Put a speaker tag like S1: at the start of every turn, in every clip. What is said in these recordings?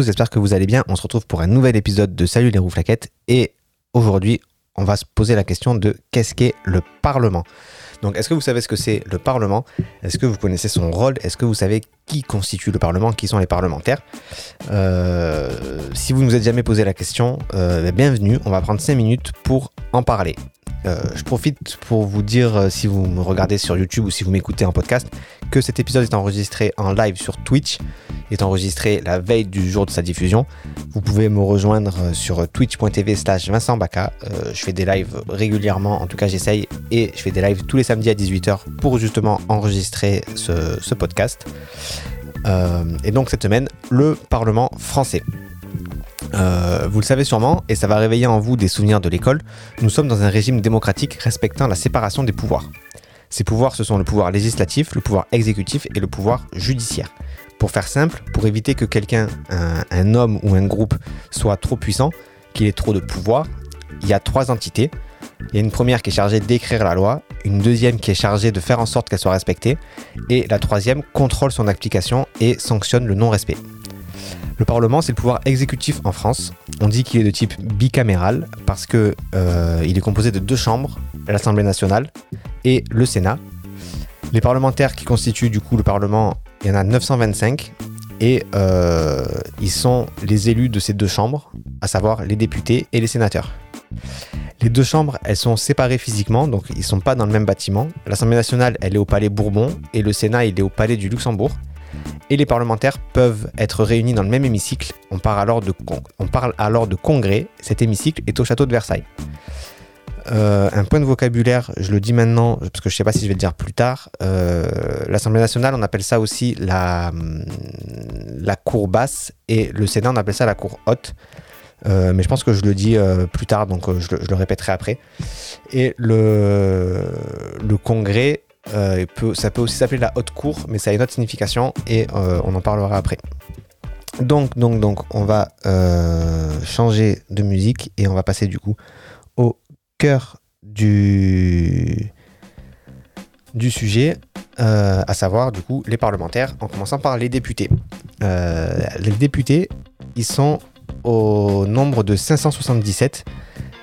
S1: J'espère que vous allez bien. On se retrouve pour un nouvel épisode de Salut les rouflaquettes. Et aujourd'hui, on va se poser la question de qu'est-ce qu'est le Parlement donc, est-ce que vous savez ce que c'est le Parlement? Est-ce que vous connaissez son rôle? Est-ce que vous savez qui constitue le Parlement? Qui sont les parlementaires? Euh, Si vous ne vous êtes jamais posé la question, euh, ben, bienvenue. On va prendre 5 minutes pour en parler. Euh, je profite pour vous dire, si vous me regardez sur YouTube ou si vous m'écoutez en podcast, que cet épisode est enregistré en live sur Twitch, est enregistré la veille du jour de sa diffusion. Vous pouvez me rejoindre sur twitch.tv slash Vincent Baca. je fais des lives régulièrement, en tout cas j'essaye, et je fais des lives tous les samedi à 18h pour justement enregistrer ce, podcast. Euh, et donc cette semaine, le Parlement français. Euh, vous le savez sûrement, et ça va réveiller en vous des souvenirs de l'école, nous sommes dans un régime démocratique respectant la séparation des pouvoirs. Ces pouvoirs, ce sont le pouvoir législatif, le pouvoir exécutif et le pouvoir judiciaire. Pour faire simple, pour éviter que quelqu'un, un, homme ou un groupe, soit trop puissant, qu'il ait trop de pouvoir, il y a trois entités, il y a une première qui est chargée d'écrire la loi, une deuxième qui est chargée de faire en sorte qu'elle soit respectée, et la troisième contrôle son application et sanctionne le non-respect. Le Parlement, c'est le pouvoir exécutif en France. On dit qu'il est de type bicaméral parce qu'il euh, est composé de deux chambres, l'Assemblée nationale et le Sénat. Les parlementaires qui constituent du coup le Parlement, il y en a 925 et euh, ils sont les élus de ces deux chambres, à savoir les députés et les sénateurs. Les deux chambres, elles sont séparées physiquement, donc ils ne sont pas dans le même bâtiment. L'Assemblée nationale, elle est au Palais Bourbon et le Sénat, il est au Palais du Luxembourg. Et les parlementaires peuvent être réunis dans le même hémicycle. On parle alors de, on parle alors de congrès. Cet hémicycle est au château de Versailles. Euh, un point de vocabulaire, je le dis maintenant parce que je ne sais pas si je vais le dire plus tard. Euh, L'Assemblée nationale, on appelle ça aussi la, la cour basse et le Sénat, on appelle ça la cour haute. Euh, mais je pense que je le dis plus tard, donc je, le répéterai après. Et le, le congrès, ça peut aussi s'appeler la haute cour, mais ça a une autre signification et on en parlera après. Donc, donc, donc, on va changer de musique et on va passer du coup au cœur du, du sujet, à savoir du coup les parlementaires, en commençant par les députés. les députés, ils sont au nombre de 577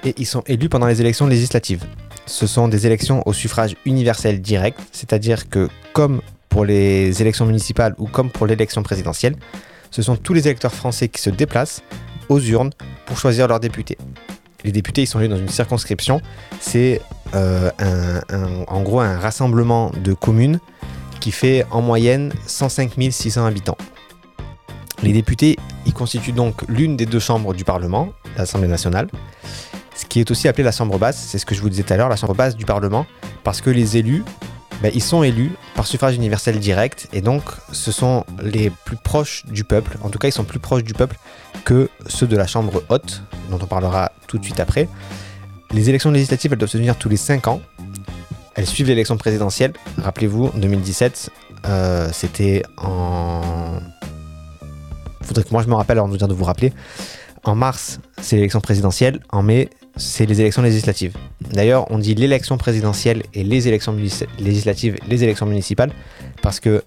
S1: et ils sont élus pendant les élections législatives. Ce sont des élections au suffrage universel direct, c'est-à-dire que comme pour les élections municipales ou comme pour l'élection présidentielle, ce sont tous les électeurs français qui se déplacent aux urnes pour choisir leurs députés. Les députés, ils sont élus dans une circonscription. C'est euh, en gros un rassemblement de communes qui fait en moyenne 105 600 habitants. Les députés, ils constituent donc l'une des deux chambres du Parlement, l'Assemblée nationale, ce qui est aussi appelé la chambre basse, c'est ce que je vous disais tout à l'heure, la chambre basse du Parlement, parce que les élus, ben, ils sont élus par suffrage universel direct, et donc ce sont les plus proches du peuple, en tout cas ils sont plus proches du peuple que ceux de la chambre haute, dont on parlera tout de suite après. Les élections législatives, elles doivent se tenir tous les 5 ans. Elles suivent l'élection présidentielle. Rappelez-vous, en 2017, euh, c'était en faudrait que moi je me rappelle avant de dire de vous rappeler. En mars, c'est l'élection présidentielle. En mai, c'est les élections législatives. D'ailleurs, on dit l'élection présidentielle et les élections législatives, les élections municipales, parce que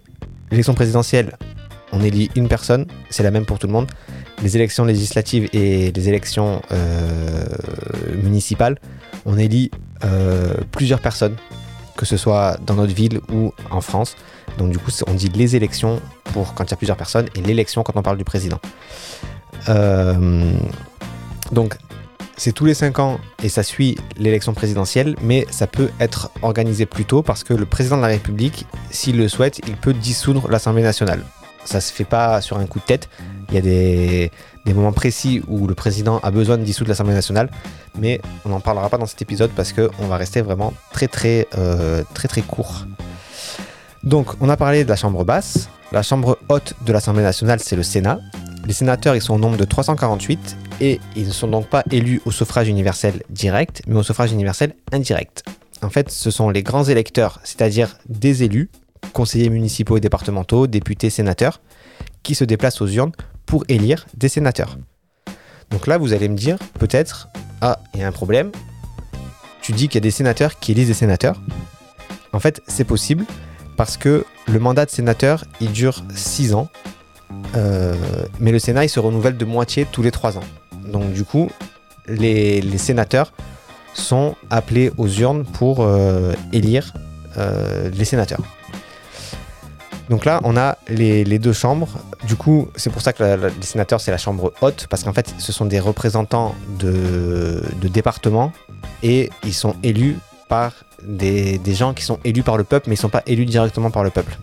S1: l'élection présidentielle, on élit une personne, c'est la même pour tout le monde. Les élections législatives et les élections euh, municipales, on élit euh, plusieurs personnes, que ce soit dans notre ville ou en France. Donc du coup, on dit les élections pour quand il y a plusieurs personnes et l'élection quand on parle du président. Euh, donc c'est tous les 5 ans et ça suit l'élection présidentielle, mais ça peut être organisé plus tôt parce que le président de la République, s'il le souhaite, il peut dissoudre l'Assemblée nationale. Ça se fait pas sur un coup de tête. Il y a des, moments précis où le président a besoin de dissoudre l'Assemblée nationale, mais on n'en parlera pas dans cet épisode parce qu'on va rester vraiment très très euh, très très court. Donc, on a parlé de la chambre basse. La chambre haute de l'Assemblée nationale, c'est le Sénat. Les sénateurs, ils sont au nombre de 348 et ils ne sont donc pas élus au suffrage universel direct, mais au suffrage universel indirect. En fait, ce sont les grands électeurs, c'est-à-dire des élus, conseillers municipaux et départementaux, députés, sénateurs, qui se déplacent aux urnes pour élire des sénateurs. Donc là, vous allez me dire, peut-être, ah, il y a un problème. Tu dis qu'il y a des sénateurs qui élisent des sénateurs. En fait, c'est possible, parce que le mandat de sénateur, il dure 6 ans. Mais le Sénat, il se renouvelle de moitié tous les trois ans. Donc du coup, les, sénateurs sont appelés aux urnes pour élire les sénateurs. Donc là, on a les, deux chambres. Du coup, c'est pour ça que les sénateurs, c'est la chambre haute, parce qu'en fait, ce sont des représentants de, départements et ils sont élus par des, gens qui sont élus par le peuple, mais ils ne sont pas élus directement par le peuple.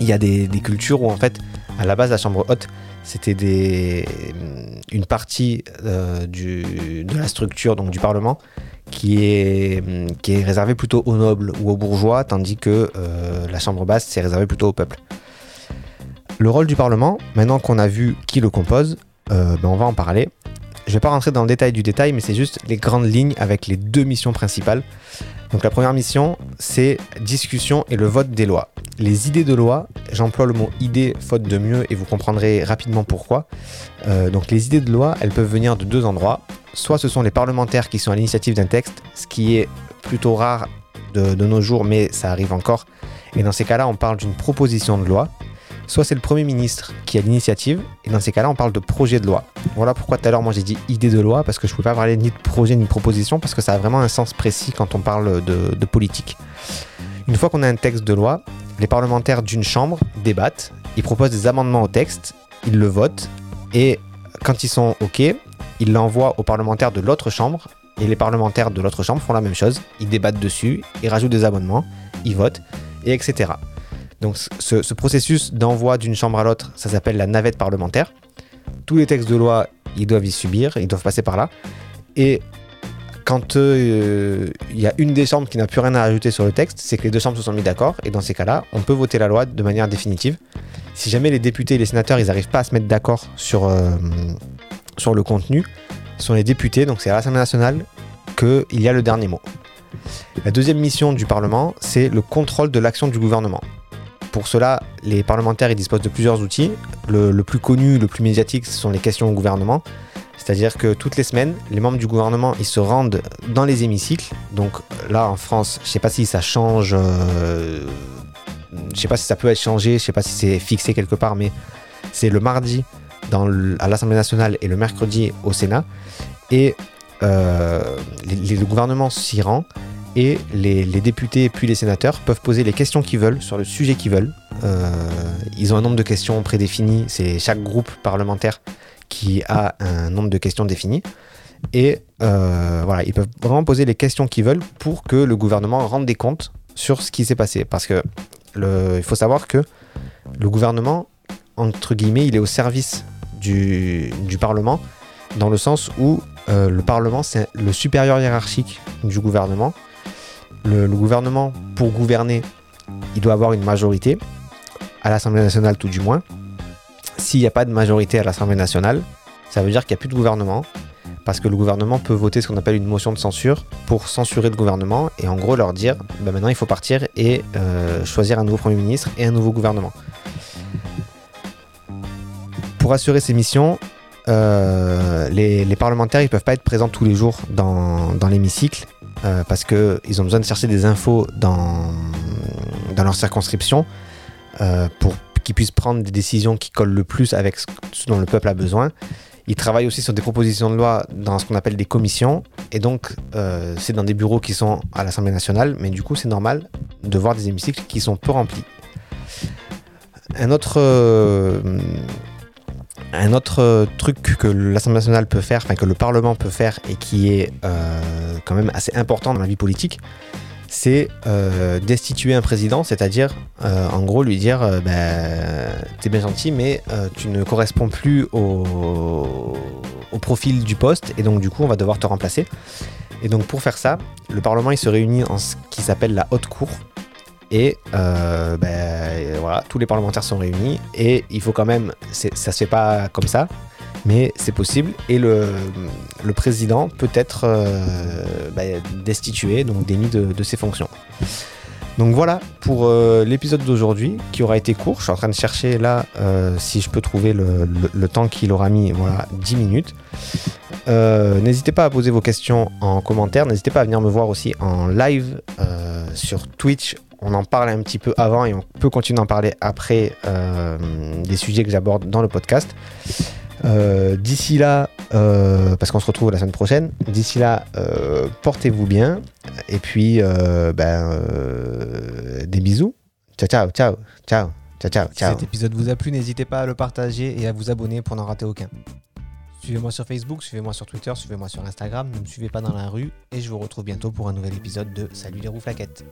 S1: Il y a des, cultures où, en fait, à la base, la chambre haute, c'était une partie euh, de la structure donc du Parlement qui est, qui est réservé plutôt aux nobles ou aux bourgeois, tandis que euh, la Chambre basse, c'est réservé plutôt au peuple. Le rôle du Parlement, maintenant qu'on a vu qui le compose, euh, ben on va en parler. Je ne vais pas rentrer dans le détail du détail, mais c'est juste les grandes lignes avec les deux missions principales. Donc la première mission, c'est discussion et le vote des lois. Les idées de loi, j'emploie le mot idée faute de mieux et vous comprendrez rapidement pourquoi. Euh, donc les idées de loi, elles peuvent venir de deux endroits. Soit ce sont les parlementaires qui sont à l'initiative d'un texte, ce qui est plutôt rare de, de nos jours, mais ça arrive encore. Et dans ces cas-là, on parle d'une proposition de loi soit c'est le Premier ministre qui a l'initiative, et dans ces cas-là, on parle de projet de loi. Voilà pourquoi tout à l'heure, moi j'ai dit idée de loi, parce que je ne pouvais pas parler ni de projet ni de proposition, parce que ça a vraiment un sens précis quand on parle de, politique. Une fois qu'on a un texte de loi, les parlementaires d'une chambre débattent, ils proposent des amendements au texte, ils le votent, et quand ils sont OK, ils l'envoient aux parlementaires de l'autre chambre, et les parlementaires de l'autre chambre font la même chose, ils débattent dessus, ils rajoutent des amendements, ils votent, et etc. Donc ce, processus d'envoi d'une chambre à l'autre, ça s'appelle la navette parlementaire. Tous les textes de loi, ils doivent y subir, ils doivent passer par là. Et quand euh, il y a une des chambres qui n'a plus rien à ajouter sur le texte, c'est que les deux chambres se sont mis d'accord. Et dans ces cas-là, on peut voter la loi de manière définitive. Si jamais les députés et les sénateurs, ils n'arrivent pas à se mettre d'accord sur, euh, sur le contenu, ce sont les députés, donc c'est à l'Assemblée nationale, qu'il y a le dernier mot. La deuxième mission du Parlement, c'est le contrôle de l'action du gouvernement. Pour cela, les parlementaires disposent de plusieurs outils. Le, plus connu, le plus médiatique, ce sont les questions au gouvernement. C'est-à-dire que toutes les semaines, les membres du gouvernement, ils se rendent dans les hémicycles. Donc là, en France, je ne sais pas si ça change, euh, je ne sais pas si ça peut être changé, je ne sais pas si c'est fixé quelque part, mais c'est le mardi à l'Assemblée nationale et le mercredi au Sénat. Et euh, le gouvernement s'y rend et les, députés puis les sénateurs peuvent poser les questions qu'ils veulent sur le sujet qu'ils veulent. Euh, ils ont un nombre de questions prédéfinies, c'est chaque groupe parlementaire qui a un nombre de questions définies. Et euh, voilà, ils peuvent vraiment poser les questions qu'ils veulent pour que le gouvernement rende des comptes sur ce qui s'est passé. Parce que il faut savoir que le gouvernement, entre guillemets, il est au service du, Parlement, dans le sens où euh, le Parlement, c'est le supérieur hiérarchique du gouvernement le, gouvernement, pour gouverner, il doit avoir une majorité, à l'Assemblée nationale tout du moins. S'il n'y a pas de majorité à l'Assemblée nationale, ça veut dire qu'il n'y a plus de gouvernement, parce que le gouvernement peut voter ce qu'on appelle une motion de censure pour censurer le gouvernement et en gros leur dire ben maintenant il faut partir et euh, choisir un nouveau Premier ministre et un nouveau gouvernement. Pour assurer ces missions, euh, les, parlementaires ne peuvent pas être présents tous les jours dans l'hémicycle euh, parce qu'ils ont besoin de chercher des infos dans, dans leur circonscription pour qu'ils puissent prendre des décisions qui collent le plus avec ce dont le peuple a besoin. Ils travaillent aussi sur des propositions de loi dans ce qu'on appelle des commissions. Et donc, euh, c'est dans des bureaux qui sont à l'Assemblée nationale. Mais du coup, c'est normal de voir des hémicycles qui sont peu remplis. Un autre, autre truc que l'Assemblée nationale peut faire, enfin que le Parlement peut faire et qui est euh, quand même assez important dans la vie politique, c'est euh, destituer un président, c'est-à-dire euh, en gros lui dire ben, t'es bien gentil mais tu ne corresponds plus au, profil du poste et donc du coup on va devoir te remplacer. Et donc pour faire ça, le Parlement il se réunit en ce qui s'appelle la haute cour et euh, ben, voilà, tous les parlementaires sont réunis et il faut quand même, ça se fait pas comme ça, mais c'est possible. Et le, président peut être euh, ben, destitué, donc démis de, ses fonctions. Donc voilà pour euh, l'épisode d'aujourd'hui qui aura été court. Je suis en train de chercher là si je peux trouver le, temps qu'il aura mis. Voilà, 10 minutes. n'hésitez pas à poser vos questions en commentaire. N'hésitez pas à venir me voir aussi en live sur Twitch on en parle un petit peu avant et on peut continuer d'en parler après euh, des sujets que j'aborde dans le podcast. Euh, d'ici là, euh, parce qu'on se retrouve la semaine prochaine, d'ici là, euh, portez-vous bien. Et puis, ben, des bisous. Ciao, ciao, ciao, ciao, ciao, ciao,
S2: Si cet épisode vous a plu, n'hésitez pas à le partager et à vous abonner pour n'en rater aucun. Suivez-moi sur Facebook, suivez-moi sur Twitter, suivez-moi sur Instagram, ne me suivez pas dans la rue et je vous retrouve bientôt pour un nouvel épisode de Salut les roues flaquettes.